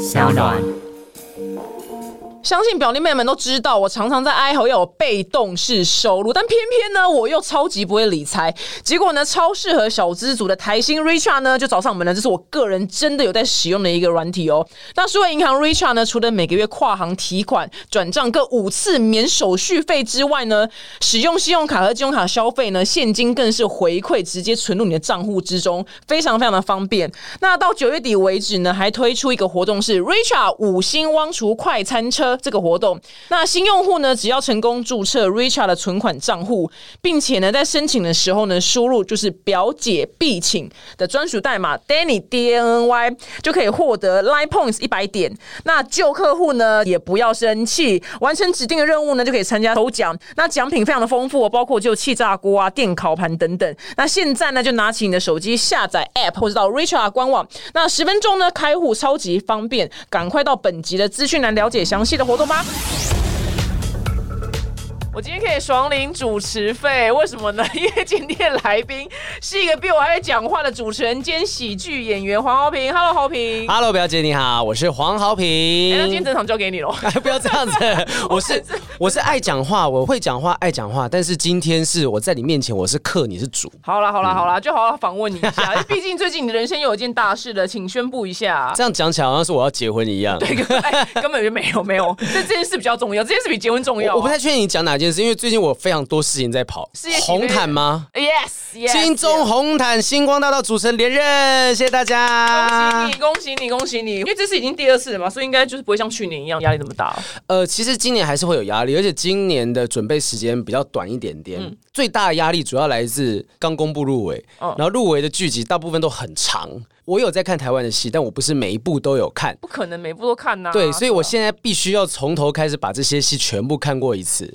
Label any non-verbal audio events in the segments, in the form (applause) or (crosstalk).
小暖。相信表弟妹们都知道，我常常在哀嚎要有被动式收入，但偏偏呢，我又超级不会理财。结果呢，超适合小资族的台新 Richard 呢，就找上门了。这是我个人真的有在使用的一个软体哦。那数位银行 Richard 呢，除了每个月跨行提款、转账各五次免手续费之外呢，使用信用卡和金融卡消费呢，现金更是回馈直接存入你的账户之中，非常非常的方便。那到九月底为止呢，还推出一个活动是 Richard 五星汪厨快餐车。这个活动，那新用户呢，只要成功注册 Richard 的存款账户，并且呢，在申请的时候呢，输入就是表姐必请的专属代码 Danny D N Y，就可以获得 Line Points 一百点。那旧客户呢，也不要生气，完成指定的任务呢，就可以参加抽奖。那奖品非常的丰富，包括就气炸锅啊、电烤盘等等。那现在呢，就拿起你的手机下载 App 或者到 Richard 官网，那十分钟呢，开户超级方便。赶快到本集的资讯栏了解详细的活动吗。我今天可以爽领主持费，为什么呢？(laughs) 因为今天来宾是一个比我还会讲话的主持人兼喜剧演员黄豪平。Hello，豪平。Hello，表姐你好，我是黄豪平。哎，那今天整场交给你喽。(laughs) 哎，不要这样子，(laughs) 我是我是爱讲话，我会讲话，爱讲话。但是今天是我在你面前，我是客，你是主。好啦好啦好啦，就好好访问你一下，毕竟最近你的人生又有一件大事了，请宣布一下。这样讲起来好像是我要结婚一样。对，根本、哎根本就没有没有，这这件事比较重要，这件事比结婚重要啊、我我不太确定你讲哪件事，因为最近我非常多事情在跑红毯吗？Yes Yes，金钟红毯星光大道主持人连任，谢谢大家恭喜你，。恭喜你，恭喜你！因为这是已经第二次了嘛，所以应该就是不会像去年一样压力那么大。呃，其实今年还是会有压力，而且今年的准备时间比较短一点点。嗯最大的压力主要来自刚公布入围，嗯然后入围的剧集大部分都很长。我有在看台湾的戏，但我不是每一部都有看。不可能每部都看呐、对，所以我现在必须要从头开始把这些戏全部看过一次。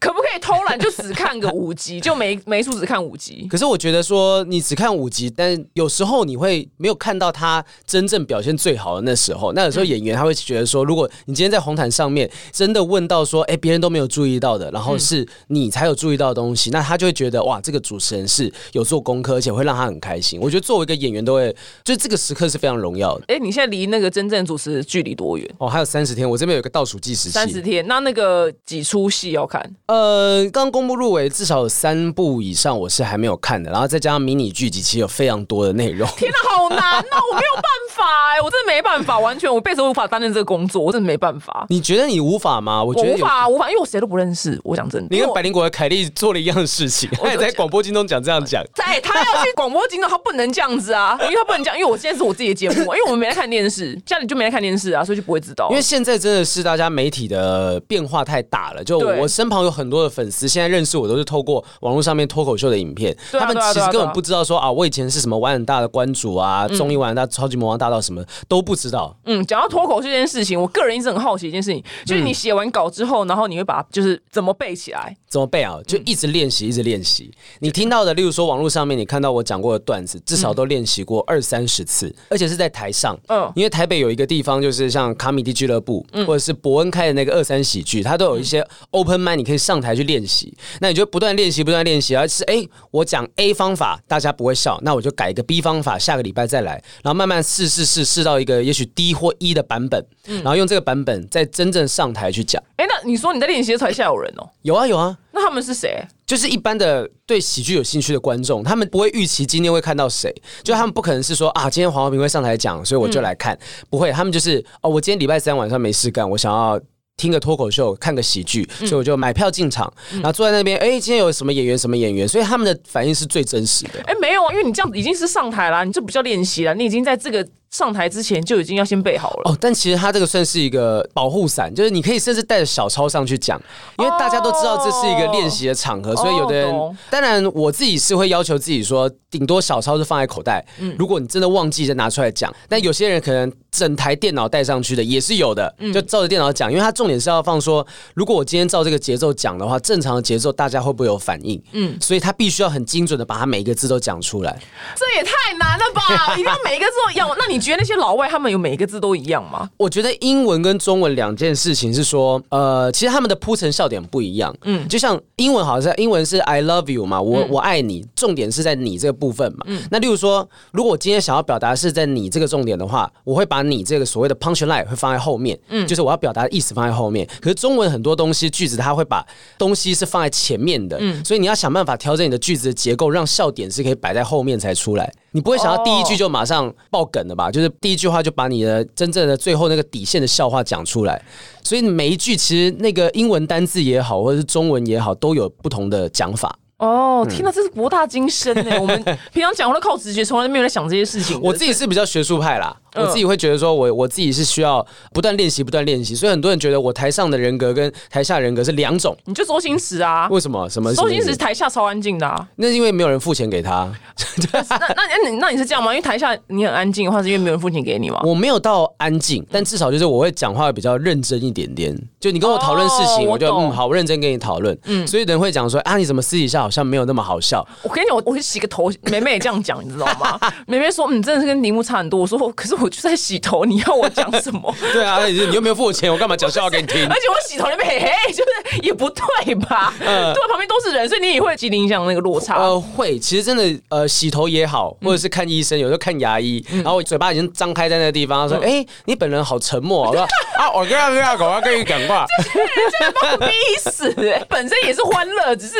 可不可以偷懒就只看个五集，(laughs) 就每每一出只看五集？可是我觉得说，你只看五集，但有时候你会没有看到他真正表现最好的那时候。那有时候演员他会觉得说，如果你今天在红毯上面真的问到说，哎，别人都没有注意到的，然后是你才有注意到的东西，那他就会觉得哇，这个主持人是有做功课，而且会让他很开心。我觉得作为一个演员，都会就这个时刻是非常荣耀的。哎、你现在离那个真正主持的距离多远？哦，还有三十天，我这边有个倒数计时器。三十天。那那个几出戏要看？呃，刚公布入围，至少有三部以上我是还没有看的，然后再加上迷你剧集，其实有非常多的内容。天哪，好难哦！我没有办法哎、我真的没办法，完全我辈子都无法担任这个工作，我真的没办法。你觉得你无法吗？我觉得。我无法，无法，因为我谁都不认识。我讲真的，你跟百灵果的凯莉做了一样的事情，他也在广播金钟讲这样讲。在，他要去广播金钟，他不能这样子啊，(laughs) 因为他不能这样，因为我现在是我自己的节目啊，因为我们没在看电视，家里就没在看电视啊，所以就不会知道。因为现在真的是大家媒体的变化太大了，就我身旁有很多的粉丝，现在认识我都是透过网络上面脱口秀的影片，啊他们其实根本不知道说啊，我以前是什么玩很大的关主啊，综艺玩很大、超级魔王大道什么都不知道。嗯，讲到脱口秀这件事情，我个人一直很好奇一件事情，就是嗯你写完稿之后，然后你会把就是怎么背起来？怎么背啊？就一直练习，一直练习。你听到的，例如说网络上面你看到我讲过的段子，至少都练习过二三十次，而且是在台上。嗯嗯，因为台北有一个地方，就是像卡米蒂俱乐部，或者是伯恩开的那个二三喜剧，它都有一些 open mind，你可以上台去练习。那你就不断练习，不断练习，而是哎，我讲 A 方法大家不会笑，那我就改一个 B 方法，下个礼拜再来，然后慢慢试试试试到一个也许 D 或 E 的版本，然后用这个版本再真正上台去讲。哎、那你说你在练习的台下有人哦、有啊有啊，那他们是谁？就是一般的对喜剧有兴趣的观众，他们不会预期今天会看到谁，就他们不可能是说啊，今天黄浩平会上台讲，所以我就来看，不会，他们就是哦，我今天礼拜三晚上没事干，我想要。听个脱口秀，看个喜剧，所以我就买票进场，然后坐在那边，哎、今天有什么演员，什么演员，所以他们的反应是最真实的。哎、没有啊，因为你这样已经是上台啦，你这不叫练习了，你已经在这个上台之前就已经要先备好了。哦，但其实它这个算是一个保护伞，就是你可以甚至带着小抄上去讲，因为大家都知道这是一个练习的场合，所以有的人哦，当然我自己是会要求自己说，顶多小抄是放在口袋，嗯如果你真的忘记再拿出来讲。但有些人可能整台电脑带上去的也是有的，嗯就照着电脑讲，因为它重点是要放说，如果我今天照这个节奏讲的话，正常的节奏大家会不会有反应？嗯，所以他必须要很精准的把它每一个字都讲出来。这也太难了吧！(laughs) 一定要每一个字都要。那你觉得那些老外他们有每一个字都一样吗？我觉得英文跟中文两件事情是说，呃，其实他们的铺陈笑点不一样。嗯，就像英文好像英文是 I love you 嘛，我、我爱你，重点是在你这个部分嘛。嗯那例如说，如果我今天想要表达是在你这个重点的话，我会把你这个所谓的 punch line 会放在后面，嗯，就是我要表达的意思放在后面。可是中文很多东西句子它会把东西是放在前面的，嗯，所以你要想办法调整你的句子的结构，让笑点是可以摆在后面才出来。你不会想要第一句就马上爆梗的吧？就是第一句话就把你的真正的最后那个底线的笑话讲出来。所以每一句其实那个英文单字也好，或者是中文也好，都有不同的讲法。哦，天哪，这是博大精深呢！我们平常讲话都靠直觉，从来没有在想这些事情。我自己是比较学术派啦，我自己会觉得说我我自己是需要不断练习，不断练习。所以很多人觉得我台上的人格跟台下人格是两种。你就周星驰啊？为什么？什么？周星驰台下超安静的啊？那是因为没有人付钱给他。(laughs) 那那那你那你是这样吗？因为台下你很安静的话，是因为没有人付钱给你吗？我没有到安静，但至少就是我会讲话比较认真一点点。就你跟我讨论事情，我就嗯好，我认真跟你讨论。嗯，所以人会讲说啊，你怎么私底下好像没有那么好笑？我跟你讲，我我去洗个头，梅梅也这样讲，你知道吗？(laughs) 梅梅说你真的是跟铃木差很多。我说可是我就在洗头，你要我讲什么？(laughs) 对啊，你又没有付我钱，我干嘛讲笑话给你听？而且我洗头那边嘿嘿，就是也不对吧？嗯，对，旁边都是人，所以你也会极影响那个落差。呃，会，其实真的呃，洗头也好，或者是看医生，有时候看牙医，然后嘴巴已经张开在那个地方，说哎，你本人好沉默。我说啊，我跟他跟他讲话，跟你讲话，(laughs) 真的把我逼死，本身也是欢乐，只是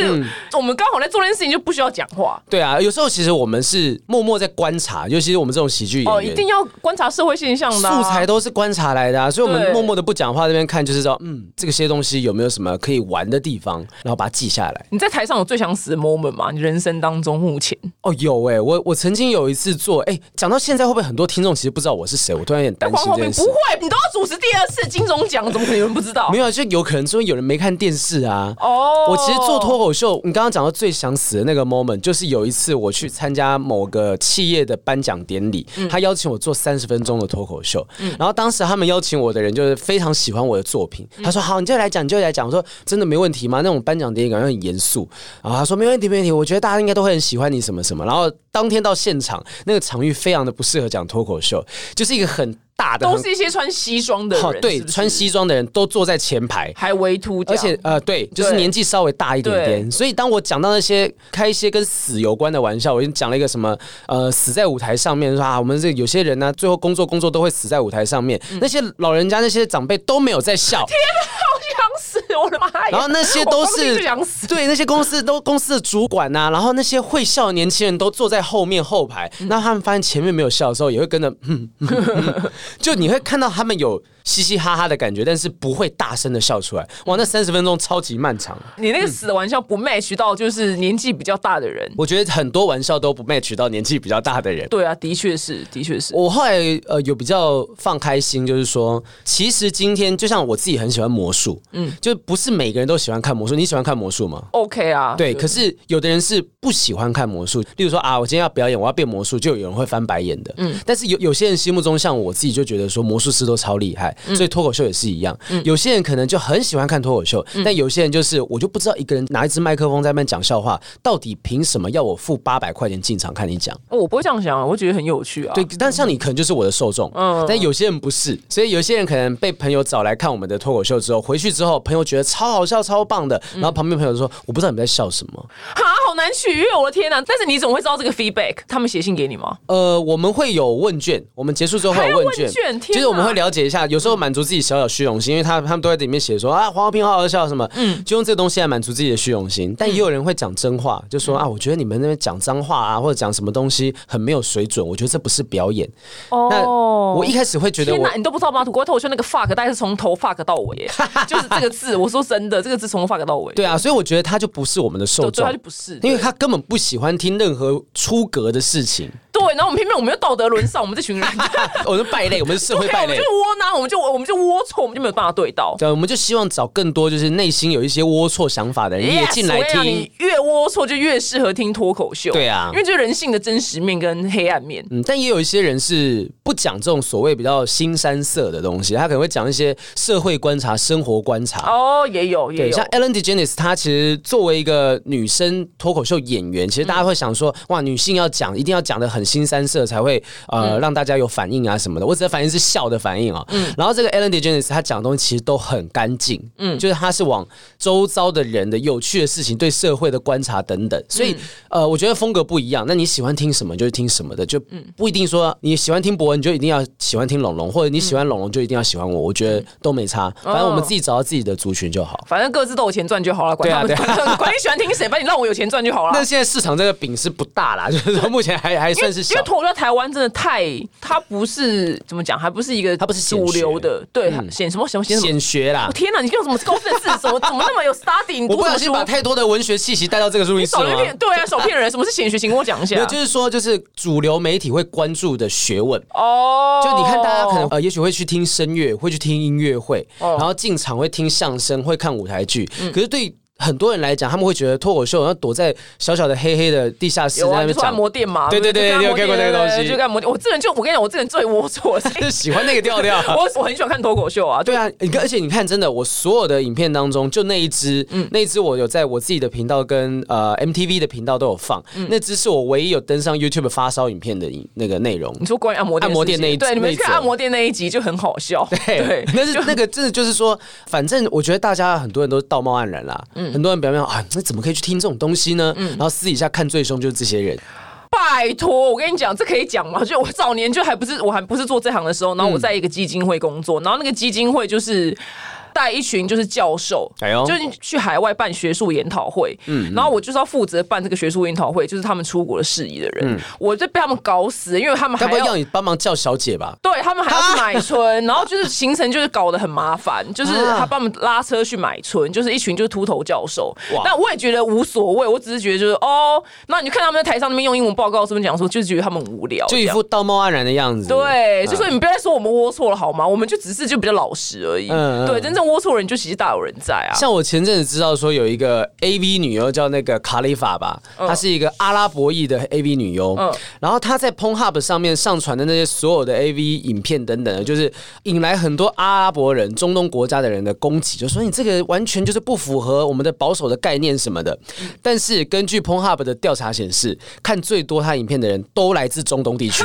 我们刚好在做这件事情，就不需要讲话。对啊，有时候其实我们是默默在观察，尤其是我们这种喜剧演员，哦，一定要观察社会现象的素材都是观察来的啊，所以我们默默的不讲话，这边看就是说，嗯，这个些东西有没有什么可以玩的地方，然后把它记下来。你在台上有最想死的 moment 吗？你人生当中目前？哦，有哎，我我曾经有一次做，哎，讲到现在会不会很多听众其实不知道我是谁？我突然有点担心这件事。不会，你都要主持第二次金钟奖，怎么可能有人不知道？没有，就有可能说有人没看电视啊。哦，我其实做脱口秀，你刚刚讲到最想死的那个 moment，就是有一次我去参加某个企业的颁奖典礼，他邀请我做三十分钟的脱口秀，然后当时他们邀请我的人就是非常喜欢我的作品，他说好，你就来讲，你就来讲，我说真的没问题吗？那种颁奖典礼感觉很严肃，然后他说没问题，没问题，我觉得大家应该都会很喜欢你什么什么，然后当天到现场，那个场域非常的不适合讲脱口秀，就是一个很。大的都是一些穿西装的人，对，穿西装的人都坐在前排，还围秃，而且呃，对，就是年纪稍微大一点点。所以当我讲到那些开一些跟死有关的玩笑，我已经讲了一个什么呃，死在舞台上面，说啊，我们这有些人呢，最后工作工作都会死在舞台上面。那些老人家、那些长辈都没有在笑。天哪，好想死！我的妈呀！然后那些都是对那些公司都公司的主管呐，然后那些会笑的年轻人都坐在后面后排。那他们发现前面没有笑的时候，也会跟着，就你会看到。他们有。嘻嘻哈哈的感觉，但是不会大声的笑出来。哇，那三十分钟超级漫长。你那个死的玩笑不 match 到，就是年纪比较大的人。我觉得很多玩笑都不 match 到年纪比较大的人。对啊，的确是，的确是。我后来呃有比较放开心，就是说，其实今天就像我自己很喜欢魔术，嗯，就不是每个人都喜欢看魔术。你喜欢看魔术吗？OK 啊，对。可是有的人是不喜欢看魔术，例如说啊，我今天要表演，我要变魔术，就有人会翻白眼的。嗯。但是有有些人心目中，像我自己就觉得说魔术师都超厉害，所以脱口秀也是。一样，有些人可能就很喜欢看脱口秀，但有些人就是我就不知道一个人拿一支麦克风在那边讲笑话，到底凭什么要我付八百块钱进场看你讲？我不会这样想啊，我觉得很有趣啊。对，但像你可能就是我的受众，嗯，但有些人不是，所以有些人可能被朋友找来看我们的脱口秀之后，回去之后朋友觉得超好笑、超棒的，然后旁边朋友说我不知道你们在笑什么，哈，好难取悦，我的天哪！但是你怎么会知道这个 feedback？他们写信给你吗？呃，我们会有问卷，我们结束之后会有问卷，就是我们会了解一下，有时候满足自己小小虚荣心，因为他。他们都在里面写说啊，黄浩平好好笑什么，嗯，就用这个东西来满足自己的虚荣心。但也有人会讲真话，就说啊，我觉得你们那边讲脏话啊，或者讲什么东西很没有水准，我觉得这不是表演。那我一开始会觉得，天哪，你都不知道吗？土国头说那个 fuck，大概是从头 fuck 到尾，(laughs) 就是这个字。我说真的，这个字从头 fuck 到尾。对啊，所以我觉得他就不是我们的受众，他就不是，因因为他根本不喜欢听任何出格的事情。对，然后我们偏偏我们又道德沦丧，我们这群人，(laughs) 我们败类，我们是社会 (laughs) 败类，就是窝囊，我们就我们就龌龊，我们就没有办法对到。对，我们就希望找更多就是内心有一些龌龊想法的人也进来听。越龌龊就越适合听脱口秀。对啊，因为就是人性的真实面跟黑暗面。嗯，但也有一些人是不讲这种所谓比较新山色的东西，他可能会讲一些社会观察、生活观察。哦，也有，也有。像 Ellen DeGeneres，她其实作为一个女生脱口秀演员，其实大家会想说，哇，女性要讲一定要讲的很。很新三色才会呃、让大家有反应啊什么的。我指的反应是笑的反应啊。嗯然后这个 Ellen DeGeneres 他讲的东西其实都很干净，嗯，就是他是往周遭的人的有趣的事情、对社会的观察等等，所以、呃，我觉得风格不一样。那你喜欢听什么就是听什么的，就不一定说你喜欢听博文你就一定要喜欢听龙龙，或者你喜欢龙龙就一定要喜欢我。我觉得都没差，反正我们自己找到自己的族群就好。反正各自都有钱赚就好了，管他管 (laughs) 管你喜欢听谁，反正你让我有钱赚就好了。那现在市场这个饼是不大啦，就是说目前还还算是因为。脱口秀在台湾真的太，它不是怎么讲，还不是一个它不是主流的，对，显什么什么显。显学啦我，天哪！你用什么高深的字？怎么 (laughs) 怎么那么有 study？你我不？小心把太多的文学气息带到这个录音室了？对啊，手骗人。什么是显学？请跟我讲一下。(laughs) 就是说，就是主流媒体会关注的学问。哦，就你看，大家可能呃，也许会去听声乐，会去听音乐会，哦然后进场会听相声，会看舞台剧。可是对很多人来讲，他们会觉得脱口秀要躲在小小的黑黑的地下室在那边讲，摩店嘛。对对对你有看过那个东西对就按摩店。我这人就我跟你讲，我这人最龌龊，就喜欢那个调调。我 (laughs) 我很喜欢看脱口秀啊。对啊，你看，而且你看，真的，我所有的影片当中，就那一支，嗯那一支我有在我自己的频道跟呃 MTV 的频道都有放，嗯那支是我唯一有登上 YouTube 发烧影片的影那个内容。你说关于按摩店按摩店那一对，你们那一则看按摩店那一集就很好笑。对，那是那个真的就是说，反正我觉得大家很多人都是道貌岸然啦，嗯很多人表面啊，那怎么可以去听这种东西呢？然后私底下看最凶就是这些人，拜托，我跟你讲，这可以讲吗？就我早年就还不是，我还不是做这行的时候，然后我在一个基金会工作，然后那个基金会就是。带一群就是教授，哎呦就是去海外办学术研讨会，嗯，然后我就是要负责办这个学术研讨会，就是他们出国的事宜的人，我就被他们搞死，因为他们还要不要你帮忙叫小姐吧？对他们还要去买春，然后就是行程就是搞得很麻烦，就是他帮我们拉车去买春，就是一群就是秃头教授哇。那我也觉得无所谓，我只是觉得就是哦，那你就看他们在台上那边用英文报告，是不是讲说，就是觉得他们很无聊，就一副道貌岸然的样子。对，嗯就说你们不要再说我们龌龊了好吗？我们就只是就比较老实而已。嗯嗯对，真正龌龊人就其实大有人在啊。像我前阵子知道说有一个 A V 女优叫那个卡里法吧，她是一个阿拉伯裔的 A V 女优，嗯然后她在 Pornhub 上面上传的那些所有的 A V 影片等等的，就是引来很多阿拉伯人、中东国家的人的攻击，就说你这个完全就是不符合我们的保守的概念什么的。但是根据 Pornhub 的调查显示，看最多她影片的人都来自中东地区，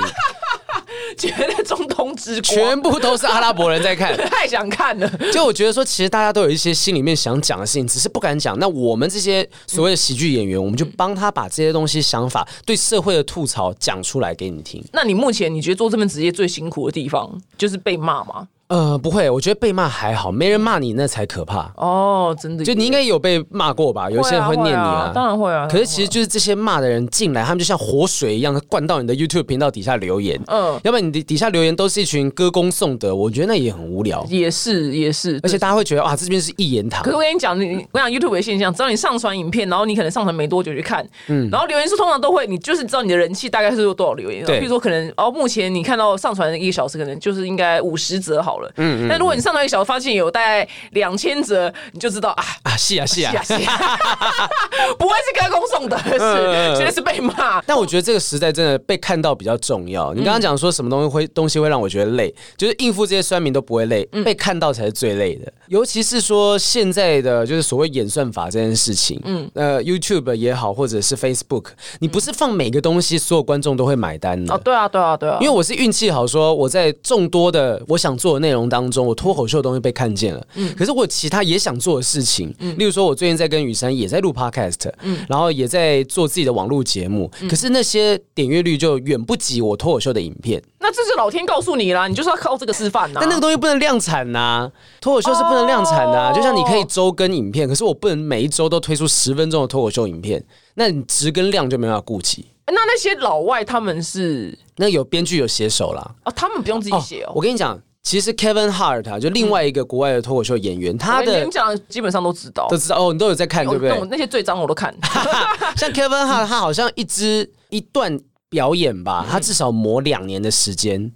觉得中东之光全部都是阿拉伯人在看。(laughs) 太想看了。就我觉得说，其实大家都有一些心里面想讲的事情，只是不敢讲。那我们这些所谓的喜剧演员，我们就帮他把这些东西、想法、对社会的吐槽讲出来给你听。那你目前你觉得做这份职业最辛苦的地方就是被骂吗？呃，不会，我觉得被骂还好，没人骂你那才可怕。哦，真的，就你应该有被骂过吧？有些人会念你啊。当然会啊。可是其实就是这些骂的人进来，他们就像活水一样灌到你的 YouTube 频道底下留言。嗯要不然你的底下留言都是一群歌功颂德，我觉得那也很无聊。也是也是，而且大家会觉得哇，这边是一言堂可。是我跟你讲，你我讲 YouTube 的现象，只要你上传影片，然后你可能上传没多久去看，嗯，然后留言数通常都会，你就是知道你的人气大概是有多少留言，对比如说可能哦，目前你看到上传一个小时，可能就是应该五十则好了，嗯嗯，但如果你上到一个小时，发现有大概两千折，你就知道啊。啊，是啊，是啊是啊，是啊，(laughs) 不会是歌功颂德的事，绝对是被骂。但我觉得这个时代真的被看到比较重要。你刚刚讲说什么东西会东西会让我觉得累，就是应付这些酸民都不会累，被看到才是最累的。尤其是说现在的就是所谓演算法这件事情，嗯，呃，YouTube 也好，或者是 Facebook，你不是放每个东西所有观众都会买单的。哦，对啊，对啊，对啊，因为我是运气好，说我在众多的我想做的内容当中，我脱口秀的东西被看见了。嗯可是我有其他也想做的事情，例如说，我最近在跟雨珊也在录 podcast，嗯然后也在做自己的网络节目。可是那些点阅率就远不及我脱口秀的影片。那这是老天告诉你啦，你就是要靠这个示范呐。但那个东西不能量产呐、脱口秀是不能量产的、就像你可以周更影片，可是我不能每一周都推出十分钟的脱口秀影片，那你值跟量就没办法顾及。那那些老外他们是那有编剧有写手啦，哦，他们不用自己写哦。我跟你讲，其实 Kevin Hart 啊，就另外一个国外的脱口秀演员，他的你们讲，基本上都知道都。知道哦，你都有在看，对不对？那些最脏我都看。(laughs) 像 Kevin Hart，他好像一支一段表演吧，他至少磨两年的时间。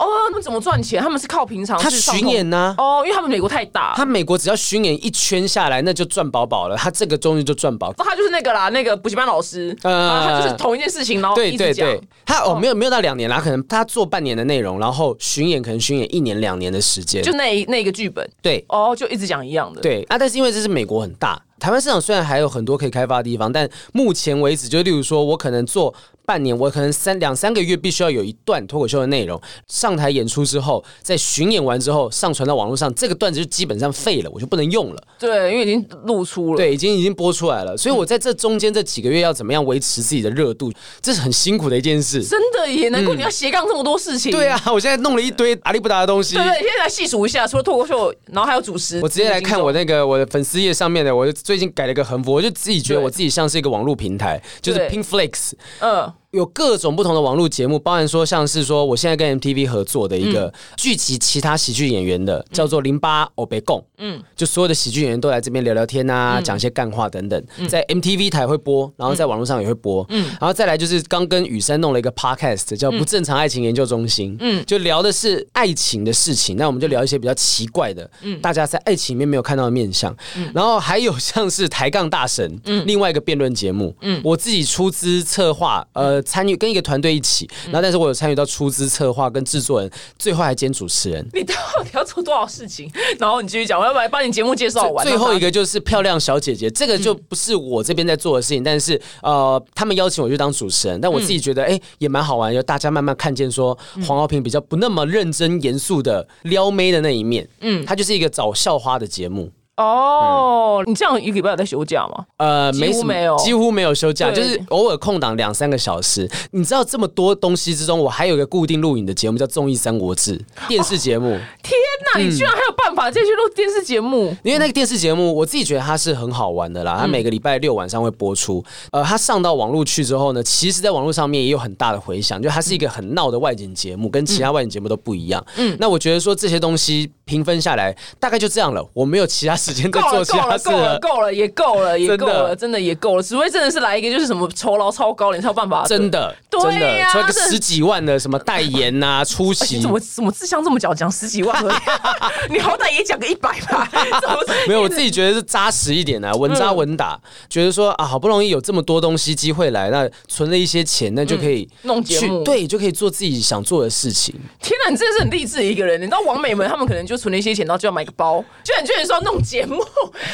哦，他们怎么赚钱？他们是靠平常他去巡演呢、哦，因为他们美国太大，他美国只要巡演一圈下来，那就赚饱饱了。他这个终于就赚饱。那他就是那个啦，那个补习班老师，呃就是同一件事情，然后对一直讲。对对，他哦没有没有到两年啦，可能他做半年的内容，然后巡演可能巡演一年两年的时间。就那一那一个剧本，对哦，就一直讲一样的。，对啊，但是因为这是美国很大，台湾市场虽然还有很多可以开发的地方，但目前为止，就例如说我可能做。半年，我可能三两三个月必须要有一段脱口秀的内容上台演出之后，在巡演完之后上传到网络上，这个段子就基本上废了，我就不能用了。对，因为已经露出了，对，已经已经播出来了。所以我在这中间这几个月要怎么样维持自己的热度，这是很辛苦的一件事。真的也难怪你要斜杠这么多事情。对啊，我现在弄了一堆阿里不达的东西。对对，现在来细数一下，除了脱口秀，然后还有主持。我直接来看我那个我的粉丝页上面的，我最近改了一个横幅，我就自己觉得我自己像是一个网络平台，就是 Pink Flakes。嗯。有各种不同的网络节目，包含说像是说我现在跟 MTV 合作的一个聚集其他喜剧演员的，叫做零八欧贝贡，嗯，就所有的喜剧演员都来这边聊聊天啊，讲一些干话等等，在 MTV 台会播，然后在网络上也会播，嗯，然后再来就是刚跟雨山弄了一个 Podcast，叫不正常爱情研究中心，嗯，就聊的是爱情的事情，那我们就聊一些比较奇怪的，嗯，大家在爱情里面没有看到的面相，嗯，然后还有像是抬杠大神，嗯，另外一个辩论节目，嗯，我自己出资策划，呃。参与跟一个团队一起，然后但是我有参与到出资策划跟制作人，最后还兼主持人。你到底要做多少事情？然后你继续讲，我要来帮你节目介绍完。最后一个就是漂亮小姐姐，这个就不是我这边在做的事情，但是呃，他们邀请我去当主持人，但我自己觉得哎也蛮好玩，就大家慢慢看见说黄浩平比较不那么认真严肃的撩妹的那一面。嗯，他就是一个找校花的节目。哦，你这样一个礼拜有在休假吗？呃，几乎没有，几乎没有休假，就是偶尔空档两三个小时。你知道这么多东西之中，我还有一个固定录影的节目叫《综艺三国志》电视节目。天哪，你居然还有办法再去录电视节目？因为那个电视节目，我自己觉得它是很好玩的啦。它每个礼拜六晚上会播出。呃，它上到网络去之后呢，其实在网络上面也有很大的回响，就它是一个很闹的外景节目，跟其他外景节目都不一样。嗯，那我觉得说这些东西平分下来，大概就这样了。我没有其他。时间够做，够了，够了，够了，也够了，也够了，真的也够了。只会真的是来一个，就是什么酬劳超高，你才有办法。真的，对呀，出个十几万的什么代言呐，(laughs) 出席，怎么怎么志向这么讲，讲十几万，(laughs) 你好歹也讲个一百吧。(laughs) 没有，我自己觉得是扎实一点啊，稳扎稳打。觉得说啊，好不容易有这么多东西机会来，那存了一些钱，那就可以弄节目，对，就可以做自己想做的事情。天哪，你真的是很励志的一个人。你知道王美们他们可能就存了一些钱，然后就要买个包，就你居然说要弄节目。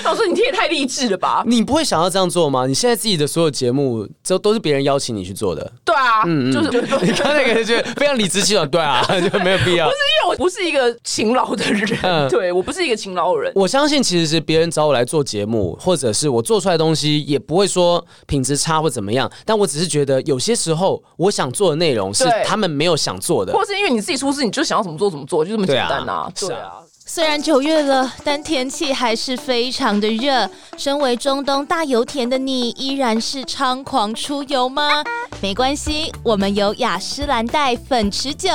我说：“你听也太励志了吧！你不会想要这样做吗？你现在自己的所有节目，都都是别人邀请你去做的。对啊，嗯，就是 (laughs) 你刚那个就非常理直气壮，对啊，就没有必要。不是因为我不是一个勤劳的人，(laughs) 对我不是一个勤劳的人。我相信其实是别人找我来做节目，或者是我做出来的东西也不会说品质差或怎么样。但我只是觉得有些时候我想做的内容是他们没有想做的，或是因为你自己出事，你就想要怎么做怎么做，就这么简单啊。对啊。”虽然九月了，但天气还是非常的热。身为中东大油田的你，依然是猖狂出游吗？没关系，我们有雅诗兰黛粉持久。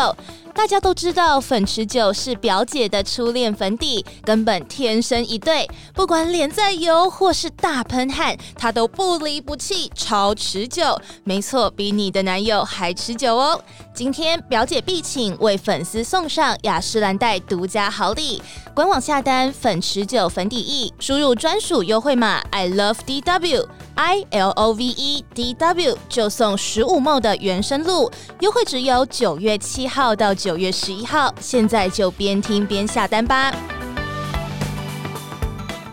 大家都知道，粉持久是表姐的初恋粉底，根本天生一对。不管脸再油或是大喷汗，它都不离不弃，超持久。没错，比你的男友还持久哦。今天表姐必请为粉丝送上雅诗兰黛独家好礼，官网下单粉持久粉底液，输入专属优惠码 I love D W I L O V E D W 就送十五梦的原生露，优惠只有九月七号到。九月十一号，现在就边听边下单吧。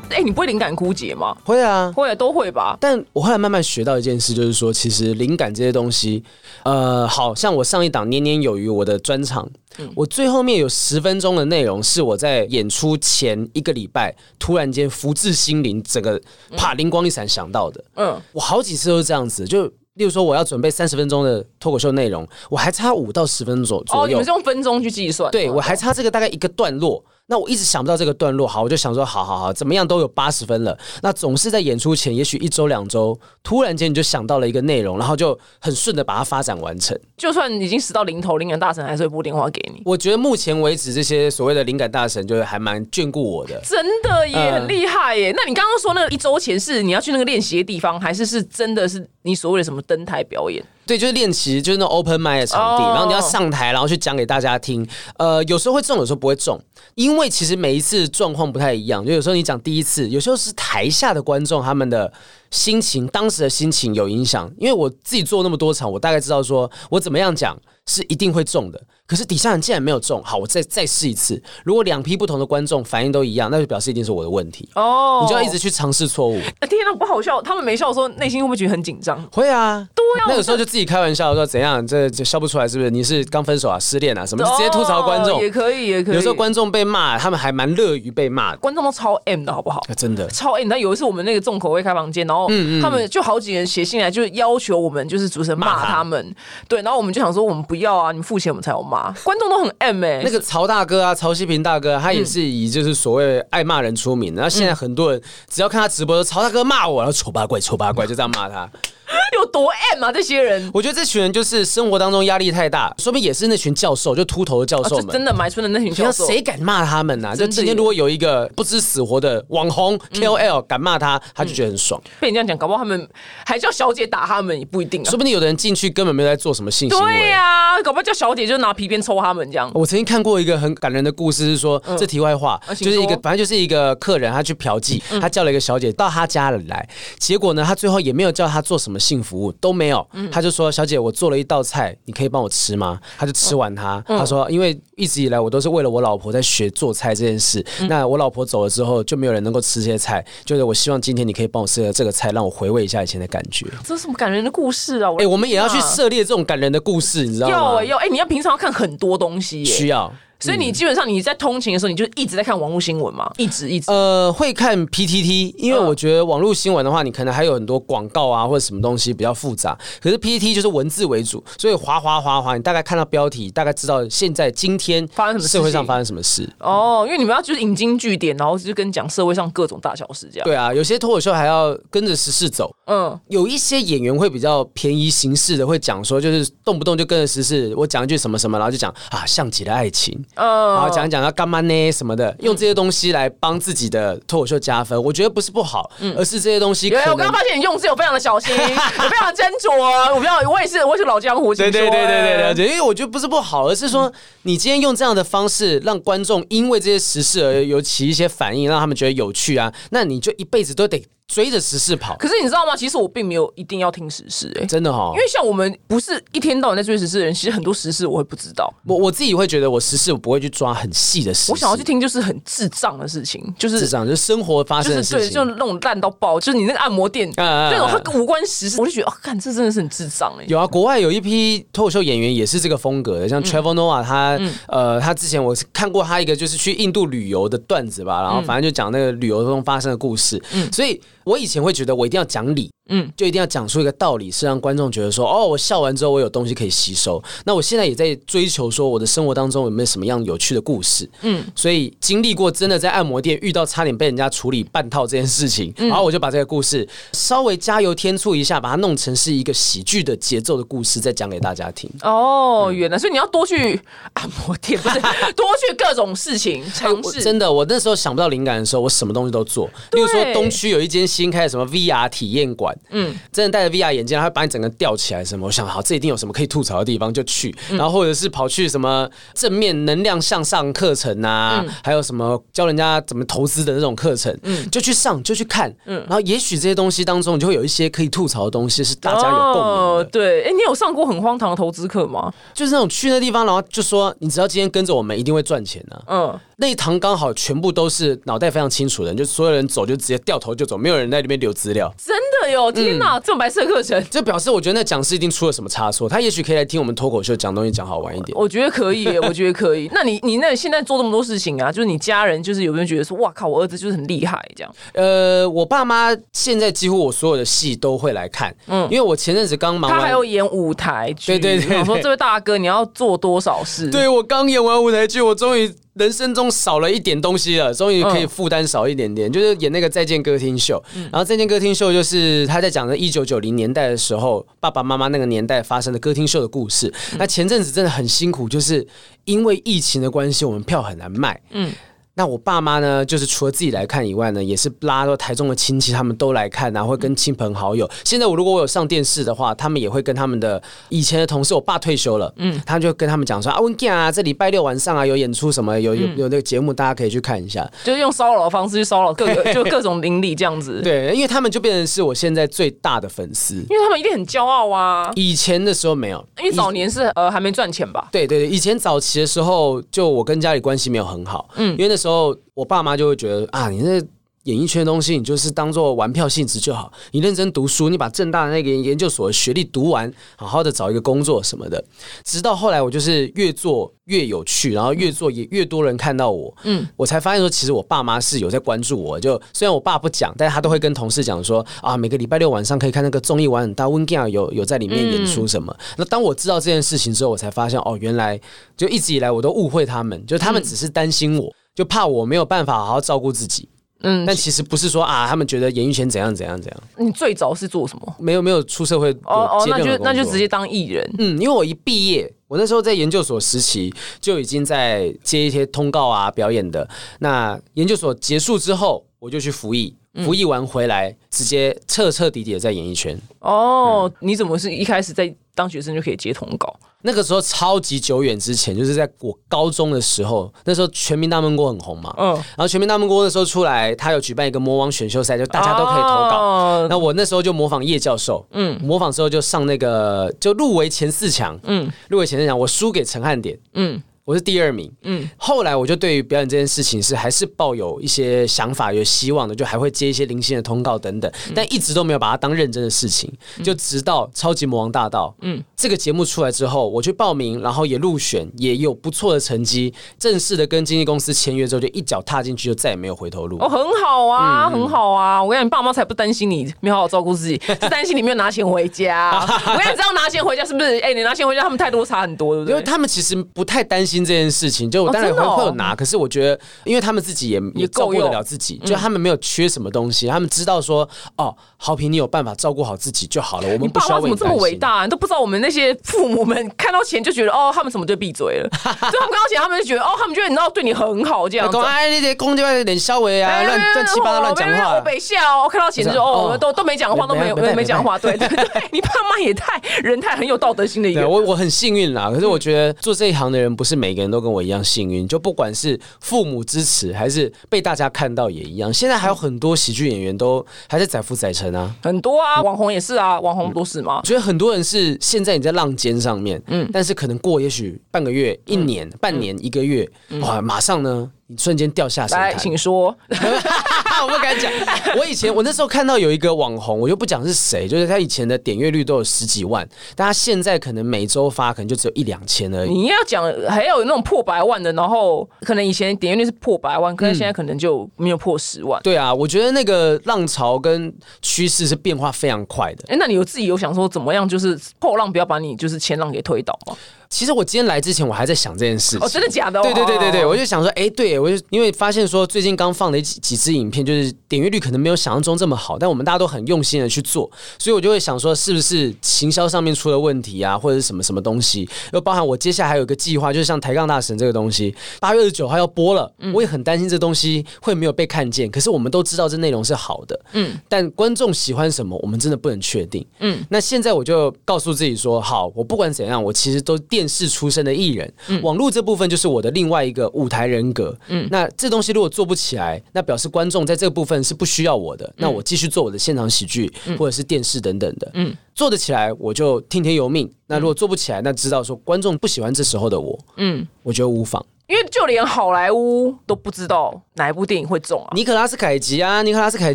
哎，你不会灵感枯竭吗？会啊，会啊都会吧。但我后来慢慢学到一件事，就是说，其实灵感这些东西，呃，好像我上一档年年有余我的专场，我最后面有十分钟的内容是我在演出前一个礼拜突然间福至心灵，整个啪灵光一闪想到的。嗯，我好几次都是这样子，就。例如说，我要准备三十分钟的脱口秀内容，我还差五到十分钟左右。哦，你们是用分钟去计算？对，我还差这个大概一个段落。那我一直想不到这个段落，好，我就想说，好好好，怎么样都有八十分了。那总是在演出前，也许一周两周，突然间你就想到了一个内容，然后就很顺的把它发展完成。就算已经死到临头，灵感大神还是会拨电话给你。我觉得目前为止，这些所谓的灵感大神，就是还蛮眷顾我的。真的耶，很厉害耶。那你刚刚说那个一周前是你要去那个练习的地方，还是是真的是你所谓的什么登台表演？对，就是练习，就是那 open m i 的场地，然后你要上台，然后去讲给大家听。呃，有时候会中，有时候不会中，因为其实每一次状况不太一样。就有时候你讲第一次，有时候是台下的观众他们的心情，当时的心情有影响，因为我自己做那么多场，我大概知道说我怎么样讲是一定会中的。可是底下人竟然没有中，好，我再再试一次。如果两批不同的观众反应都一样，那就表示一定是我的问题。哦你就要一直去尝试错误。(laughs) 啊天哪，不好笑！他们没笑的时候，内心会不会觉得很紧张？会啊，对啊那个时候就自己开玩笑说怎样，这这笑不出来是不是？你是刚分手啊，失恋啊，什么就直接吐槽观众哦。也可以，也可以。有时候观众被骂，他们还蛮乐于被骂的。观众都超 M 的好不好？啊真的，超 M。但有一次我们那个重口味开房间，然后他们就好几人写信来，就是要求我们就是主持人骂骂他他们。对，然后我们就想说我们不要啊，你们付钱我们才有骂。观众都很 M 哎、那个曹大哥啊，曹希平大哥，他也是以就是所谓爱骂人出名的。然后现在很多人只要看他直播，说曹大哥骂我，然后丑八怪，丑八怪，就这样骂他。(laughs) 有多 M 啊？这些人。我觉得这群人就是生活当中压力太大，说明也是那群教授，就秃头的教啊，授们。就真的埋村的那群教授，谁敢骂他们呐、就今天如果有一个不知死活的网红 KOL 敢骂他，他就觉得很爽。被你这样讲，搞不好他们还叫小姐打他们也不一定啊说。不定有的人进去根本没有在做什么性行为。对呀、搞不好叫小姐就拿皮鞭抽他们这样。我曾经看过一个很感人的故事，是说、这题外话，就是一个反正就是一个客人，他去嫖妓，他叫了一个小姐到他家里来，结果呢，他最后也没有叫他做什么性服务，都没有，他就说：“小姐，我做了一道菜，你可以帮我吃吗？”他就吃完它，他说：“因为一直以来我都是为了我老婆在学做菜这件事，那我老婆走了之后，就没有人能够吃这些菜，就是我希望今天你可以帮我吃了这个菜，让我回味一下以前的感觉。”这是什么感人的故事啊？哎、我们也要去涉猎这种感人的故事，你知道吗要哎、？要哎、你要平常要看很多东西耶、需要。所以你基本上你在通勤的时候，你就一直在看网络新闻嘛，一直一直。呃，会看 PTT，因为嗯我觉得网络新闻的话，你可能还有很多广告啊或者什么东西比较复杂。可是 PTT 就是文字为主，所以滑滑滑滑，你大概看到标题，大概知道现在今天发生什么社会上发生什么事。哦，因为你们要就是引经据典，然后就跟讲社会上各种大小事这样。对啊，有些脱口秀还要跟着时事走。嗯，有一些演员会比较便宜形式的，会讲说，就是动不动就跟着时事，我讲一句什么什么，然后就讲啊，像极了爱情，嗯然后讲一讲要干嘛呢什么的，用这些东西来帮自己的脱口秀加分。我觉得不是不好，而是这些东西可有，我刚刚发现你用字有非常的小心，有 (laughs) 非常的斟酌啊。我不要，我也是，我也是老江湖，对对对对对对哎对，因为我觉得不是不好，而是说你今天用这样的方式让观众因为这些时事而有起一些反应，让他们觉得有趣啊，那你就一辈子都得追着时事跑，可是你知道吗？其实我并没有一定要听时事，哎，真的哈、因为像我们不是一天到晚在追时事的人，其实很多时事我会不知道。我我自己会觉得我时事我不会去抓很细的时事，我想要去听就是很智障的事情，就是智障，就是生活发生的事情。就是那种烂到爆，就是你那个按摩店啊啊啊。那种它无关时事，我就觉得啊，看这真的是很智障哎。有啊，国外有一批脱口秀演员也是这个风格的，像 Trevor Noah，他、呃，他之前我看过他一个就是去印度旅游的段子吧，然后反正就讲那个旅游中发生的故事，所以我以前会觉得我一定要讲理。嗯，就一定要讲出一个道理，是让观众觉得说，哦，我笑完之后我有东西可以吸收。那我现在也在追求说，我的生活当中有没有什么样有趣的故事？嗯，所以经历过真的在按摩店遇到差点被人家处理半套这件事情，然后我就把这个故事稍微加油添醋一下，把它弄成是一个喜剧的节奏的故事，再讲给大家听。哦，原来所以你要多去按摩店，不是 (laughs) 多去各种事情尝试。我真的，我那时候想不到灵感的时候，我什么东西都做。例如说，东区有一间新开的什么 VR 体验馆，嗯，真的戴着 VR 眼镜，它会把你整个吊起来什么。我想，好，这一定有什么可以吐槽的地方，就去。然后或者是跑去什么正面能量向上课程啊，还有什么教人家怎么投资的那种课程，就去上，就去看。嗯然后也许这些东西当中，你就会有一些可以吐槽的东西，是大家有共鸣的。哦对，哎，你有上过很荒唐的投资课吗？就是那种去那地方，然后就说，你只要今天跟着我们，一定会赚钱啊。嗯，那一堂刚好全部都是脑袋非常清楚的人，就所有人走就直接掉头就走，没有人在里面留资料。真的哟，天嗯哪，这种白色课程。就表示我觉得那讲师一定出了什么差错，他也许可以来听我们脱口秀讲东西讲好玩一点。我觉得可以耶，我觉得可以。那你你那现在做这么多事情啊，就是你家人就是有没有觉得说，哇靠，我儿子就是很厉害这样？呃，我爸妈现在几乎我所有的戏都会来看，嗯，因为我前阵子刚忙他还完。有演舞台剧，对对对对我说这位大哥你要做多少事？对我刚演完舞台剧，我终于人生中少了一点东西了，终于可以嗯负担少一点点，就是演那个《再见歌厅秀》。然后《再见歌厅秀》就是他在讲的一九九零年代的时候，爸爸妈妈那个年代发生的歌厅秀的故事。那前阵子真的很辛苦，就是因为疫情的关系，我们票很难卖。嗯。那我爸妈呢，就是除了自己来看以外呢，也是拉到台中的亲戚，他们都来看啊，会跟亲朋好友。现在我如果我有上电视的话，他们也会跟他们的以前的同事，我爸退休了，嗯，他就跟他们讲说啊，温健啊，这礼拜六晚上啊有演出什么，有有有那个节目，大家可以去看一下。就是用骚扰的方式去骚扰各个，(laughs) 就各种邻里这样子。对，因为他们就变成是我现在最大的粉丝，因为他们一定很骄傲啊。以前的时候没有，因为早年是呃还没赚钱吧？对对对，以前早期的时候，就我跟家里关系没有很好，嗯，因为那时候我爸妈就会觉得啊，你那演艺圈的东西，你就是当做玩票性质就好，你认真读书，你把正大的那个研究所的学历读完，好好的找一个工作什么的。直到后来，我就是越做越有趣，然后越做也越多人看到我，嗯，我才发现说，其实我爸妈是有在关注我。就虽然我爸不讲，但是他都会跟同事讲说啊，每个礼拜六晚上可以看那个综艺玩很大，温 g 有有在里面演出什么。那当我知道这件事情之后，我才发现哦，原来就一直以来我都误会他们，就他们只是担心我，就怕我没有办法好好照顾自己。嗯，但其实不是说啊，他们觉得演艺圈怎样怎样怎样。你最早是做什么？没有没有出社会哦哦，那就那就直接当艺人。嗯，因为我一毕业，我那时候在研究所实习就已经在接一些通告啊表演的。那研究所结束之后，我就去服役，服役完回来直接彻彻底底的在演艺圈。哦，你怎么是一开始在当学生就可以接通稿？那个时候超级久远之前，就是在我高中的时候，那时候《全民大闷锅》很红嘛。嗯。然后《全民大闷锅》那时候出来，他有举办一个魔王选秀赛，就大家都可以投稿。那我那时候就模仿叶教授，嗯，模仿之后就上那个就入围前四强，嗯，入围前四强，我输给陈汉典，嗯。我是第二名，嗯，后来我就对于表演这件事情是还是抱有一些想法、有希望的，就还会接一些零星的通告等等，但一直都没有把它当认真的事情。就直到《超级魔王大道》嗯这个节目出来之后，我去报名，然后也入选，也有不错的成绩，正式的跟经纪公司签约之后，就一脚踏进去，就再也没有回头路。哦，很好啊，很好啊！我跟你爸妈才不担心你没好好照顾自己，是担心你没有拿钱回家。(laughs) 我跟你知道拿钱回家是不是？哎，你拿钱回家，他们态度差很多，对不对？因为他们其实不太担心。这件事情，就我当然会会有拿，可是我觉得，因为他们自己也也照顾得了自己，就他们没有缺什么东西，他们知道说，哦，好评你有办法照顾好自己就好了。我们不需要怎么这么伟大？你都不知道我们那些父母们看到钱就觉得，哦，他们什么就闭嘴了。(laughs) 就他们看到钱，他们就觉得，哦，他们觉得你知道对你很好这样。公 (laughs) 哎，那些公就有点稍微啊，乱乱七八糟乱讲话。我北笑，我看到钱就哦，都都没讲话，都没有没讲话。对对 (laughs) 对，你爸妈也太人太很有道德心的一个。我我很幸运啦，可是我觉得做这一行的人不是每个人都跟我一样。幸运，就不管是父母支持，还是被大家看到也一样。现在还有很多喜剧演员都还在载浮载沉啊，很多啊，网红也是啊，网红都是吗？觉得很多人是现在你在浪尖上面，嗯，但是可能过也许半个月、一年、半年、一个月，哇，马上呢。你瞬间掉下神坛，请说。(laughs) 我不敢讲。我以前我那时候看到有一个网红，我就不讲是谁，就是他以前的点阅率都有十几万，但他现在可能每周发可能就只有一两千而已。你要讲还有那种破百万的，然后可能以前点阅率是破百万，可是现在可能就没有破十万。对啊，我觉得那个浪潮跟趋势是变化非常快的。哎，那你有自己有想说怎么样，就是后浪不要把你就是前浪给推倒吗？其实我今天来之前，我还在想这件事。哦，真的假的？对对对对对，我就想说，哎，对我就因为发现说，最近刚放的几几支影片，就是点阅率可能没有想象中这么好，但我们大家都很用心的去做，所以我就会想说，是不是行销上面出了问题啊，或者是什么什么东西？又包含我接下来还有一个计划，就是像抬杠大神这个东西，八月二十九号要播了，我也很担心这东西会没有被看见。可是我们都知道这内容是好的，嗯，但观众喜欢什么，我们真的不能确定，嗯。那现在我就告诉自己说，好，我不管怎样，我其实都电视出身的。艺人，网络这部分就是我的另外一个舞台人格。嗯，那这东西如果做不起来，那表示观众在这个部分是不需要我的。那我继续做我的现场喜剧，或者是电视等等的。嗯，做得起来我就听天由命。那如果做不起来，那知道说观众不喜欢这时候的我。嗯，我觉得无妨。因为就连好莱坞都不知道哪一部电影会中啊！尼克拉斯凯奇啊，尼克拉斯凯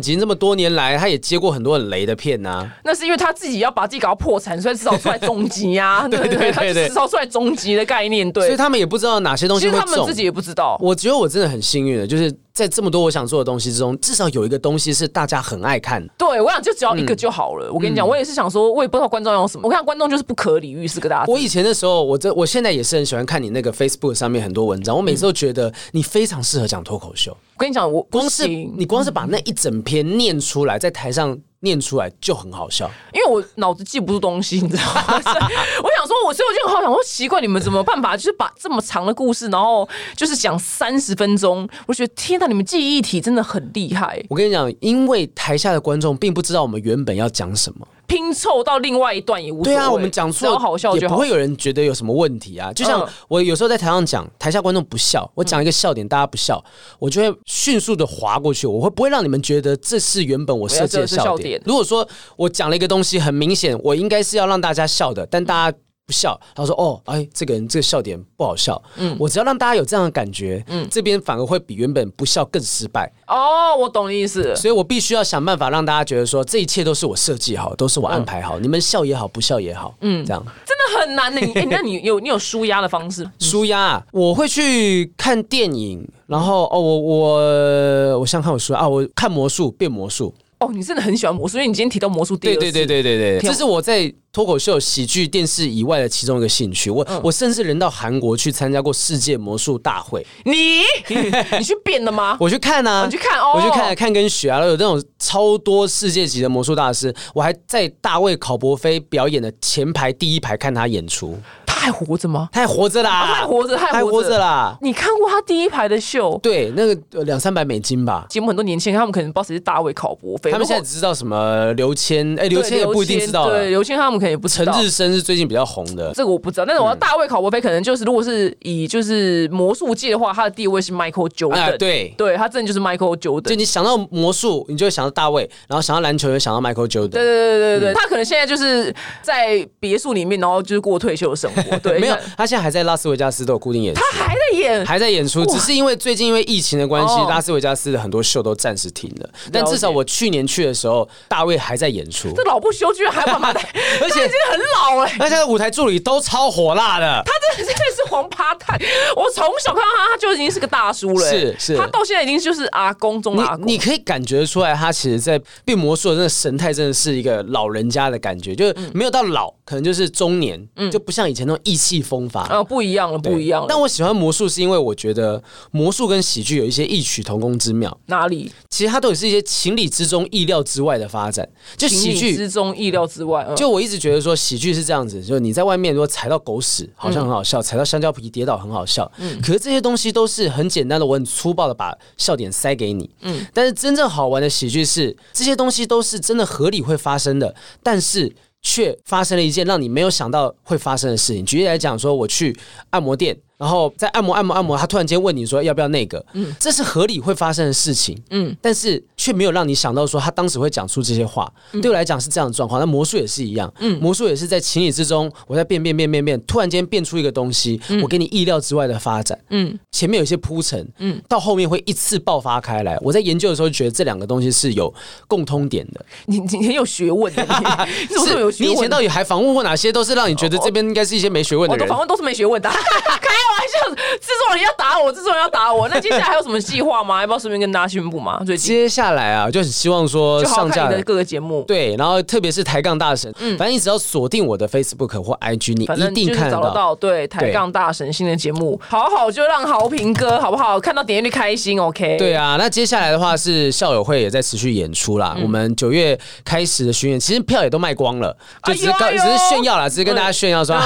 奇这么多年来，他也接过很多很雷的片呐。那是因为他自己要把自己搞到破产，所以至少出来终极啊！(laughs) 对对对对，至少出来终极的概念。对，所以他们也不知道哪些东西会中。他们自己也不知道。我觉得我真的很幸运的，就是。在这么多我想做的东西之中，至少有一个东西是大家很爱看。对，我想就只要一个就好了。我跟你讲，我也是想说，我也不知道观众要什么。我看观众就是不可理喻，是个大。我以前的时候，我这我现在也是很喜欢看你那个 Facebook 上面很多文章。我每次都觉得你非常适合讲脱口秀。我跟你讲，我光是你光是把那一整篇念出来，在台上念出来就很好笑。因为我脑子记不住东西，你知道吗？(laughs) 我想说，我所以我就很好想说，奇怪，你们怎么办法，就是把这么长的故事，然后就是讲三十分钟，我觉得天哪，你们记忆体真的很厉害，我跟你讲，因为台下的观众并不知道我们原本要讲什么。拼凑到另外一段也无所谓。对啊，我们讲错只要好笑就不会有人觉得有什么问题啊。就像嗯我有时候在台上讲，台下观众不笑，我讲一个笑点，大家不笑，我就会迅速的划过去，我会不会让你们觉得这是原本我设计的笑点？如果说我讲了一个东西，很明显我应该是要让大家笑的，但大家。不笑，他说：“哦，哎，这个人这个笑点不好笑。”嗯，我只要让大家有这样的感觉，嗯，这边反而会比原本不笑更失败。哦，我懂你意思。所以我必须要想办法让大家觉得说，这一切都是我设计好，都是我安排好，你们笑也好，不笑也好，嗯，这样。真的很难的。你哎 (laughs) 那你有你有舒压的方式？舒压啊，我会去看电影，然后哦，我我我想看我书啊，我看魔术变魔术，哦，你真的很喜欢魔术，因为你今天提到魔术第二次。对对对对对对，这是我在脱口秀、喜剧、电视以外的其中一个兴趣。我、嗯。我甚至人到韩国去参加过世界魔术大会，你？(laughs) 你去变了吗？(laughs) 我去看啊，你去看哦。我去看看跟学啊，然后有那种超多世界级的魔术大师，我还在大卫考伯菲表演的前排第一排看他演出，他还活着吗？他还活着啦，还活着，还活着。啦。你看过他第一排的秀？对，那个呃两三百美金吧。节目很多年轻人，他们可能不知道谁是大卫考伯菲，他们现在只知道什么刘谦，哎，刘谦也不一定知道对，刘谦他们可能也不知道。陈日升是最近比较红的，这个我不知道，但是我要大卫考伯菲可能就是，如果是以就是魔术界的话，他的地位是 Michael Jordan，、哎，对。对他真的就是 Michael 就 Jordan。你想到魔术，你就会想到大卫，然后想到篮球，就想到 Michael Jordan。对对对对嗯对，他可能现在就是在别墅里面，然后就是过退休的生活。对，没有，他现在还在拉斯维加斯都有固定演出，他还在演，还在演出，只是因为最近因为疫情的关系哦，拉斯维加斯的很多秀都暂时停了。但至少我去年去的时候，大卫还在演出，这老不休居然还有办法在，(laughs) 而且已经很老了、而且舞台助理都超火辣的。他真的真的是黄趴太，我从小看到他，他就已经是个大叔了、是是他到现在已经就是阿公中的阿公。你你可以感觉出来，他其实在变魔术的那个神态，真的是一个老人家的感觉，就是没有到老，可能就是中年，就不像以前那种意气风发。啊不一样了，不一样了。但我喜欢魔术，是因为我觉得魔术跟喜剧有一些异曲同工之妙。哪里其实它都是一些情理之中、意料之外的发展。就喜剧，之中，意料之外。嗯就我一直觉得说，喜剧是这样子，就是你在外面如果踩到狗屎，好像很好笑；踩到香蕉皮跌倒很好笑。嗯可是这些东西都是很简单的，我很粗暴的把笑点塞给你。嗯，但是真正好玩的喜剧是，这些东西都是真的合理会发生的，但是。却发生了一件让你没有想到会发生的事情。举例来讲，说我去按摩店，然后在按摩按摩按摩，他突然间问你说要不要那个，嗯，这是合理会发生的事情，嗯，但是却没有让你想到说他当时会讲出这些话。对我来讲是这样的状况，那魔术也是一样，嗯，魔术也是在情理之中，我在变变变变变，突然间变出一个东西，我给你意料之外的发展，嗯，前面有一些铺陈，嗯，到后面会一次爆发开来。我在研究的时候觉得这两个东西是有共通点的。你你很有学问的，(laughs) 你你怎么有学问？你以前到底还访问过哪些都是让你觉得这边应该是一些没学问的人？访？问都是没学问的，开 (laughs) 玩笑，制作人要打我，制作人要打我。那接下来还有什么计划吗？要不要顺便跟大家宣布吗？最近接下来啊，就是希望说上架的各个节目，对，然后特别是抬杠大神，反正你只要锁定我的 Facebook 或 IG，你一定看得到。对，抬杠大神新的节目，好好就让豪平哥好不好？看到点阅率开心，OK？对啊，那接下来的话是校友会也在持续演出嗯啦。我们九月开始的巡演，其实票也都卖光了，就只是只是炫耀啦，只是跟大家炫耀说，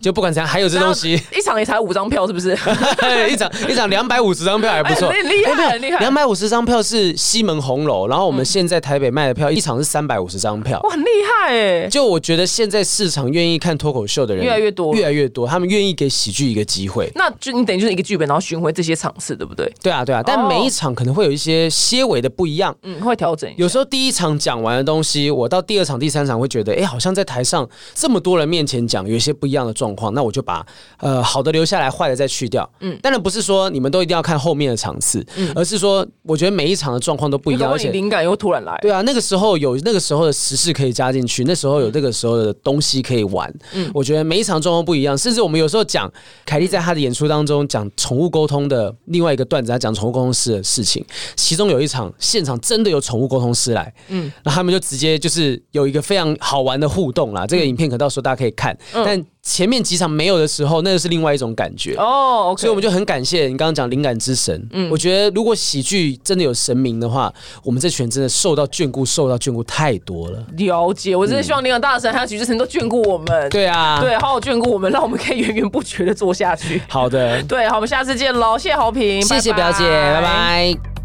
就不管怎样，还有这东西。一场也才五张票，是不是？(laughs) 一场一场 (laughs) 两百五十张票还不错，厉害很厉害两百五十张票是西门红楼，然后我们现在台北卖的票一场是三百五十张票。哇，很厉害哎！就我觉得现在市场愿意看脱口秀的人越来越多越来越多，他们愿意给喜剧一个机会。那就你等于就是一个剧本，然后巡回这些场次，对不对？对啊，对啊，但每一场可能会有一些些微的不一样。嗯，会调整。有时候第一场讲完的东西，我到第二场、第三场会觉得，哎，好像在台上这么多人面前讲，有一些不一样的状况，那我就把呃好的留下来，坏的再去掉。嗯，当然不是说你们都一定要看后面的场次，嗯而是说我觉得每一场的状况都不一样，而且灵感又突然来，对啊，那个时候有那个时候的时事可以加进去，那时候有那个时候的东西可以玩。嗯，我觉得每一场状况不一样，甚至我们有时候讲凯莉在她的演出当中讲宠物沟通的另外一个段子，她讲宠物沟通师的事情，其中有一场现场真的有宠物沟通师来，嗯，那他们就直接就是有一个非常好玩的互动啦。这个影片可到时候大家可以看，但。前面几场没有的时候，那就是另外一种感觉。哦所以我们就很感谢你刚刚讲灵感之神。嗯，我觉得如果喜剧真的有神明的话，我们这群人真的受到眷顾，受到眷顾太多了。了解，我真的希望灵感大神还有许志成都眷顾我们。对啊，对，好好眷顾我们，让我们可以源源不绝的做下去。好的，对，好，我们下次见喽，谢谢好评，谢谢表姐，拜拜。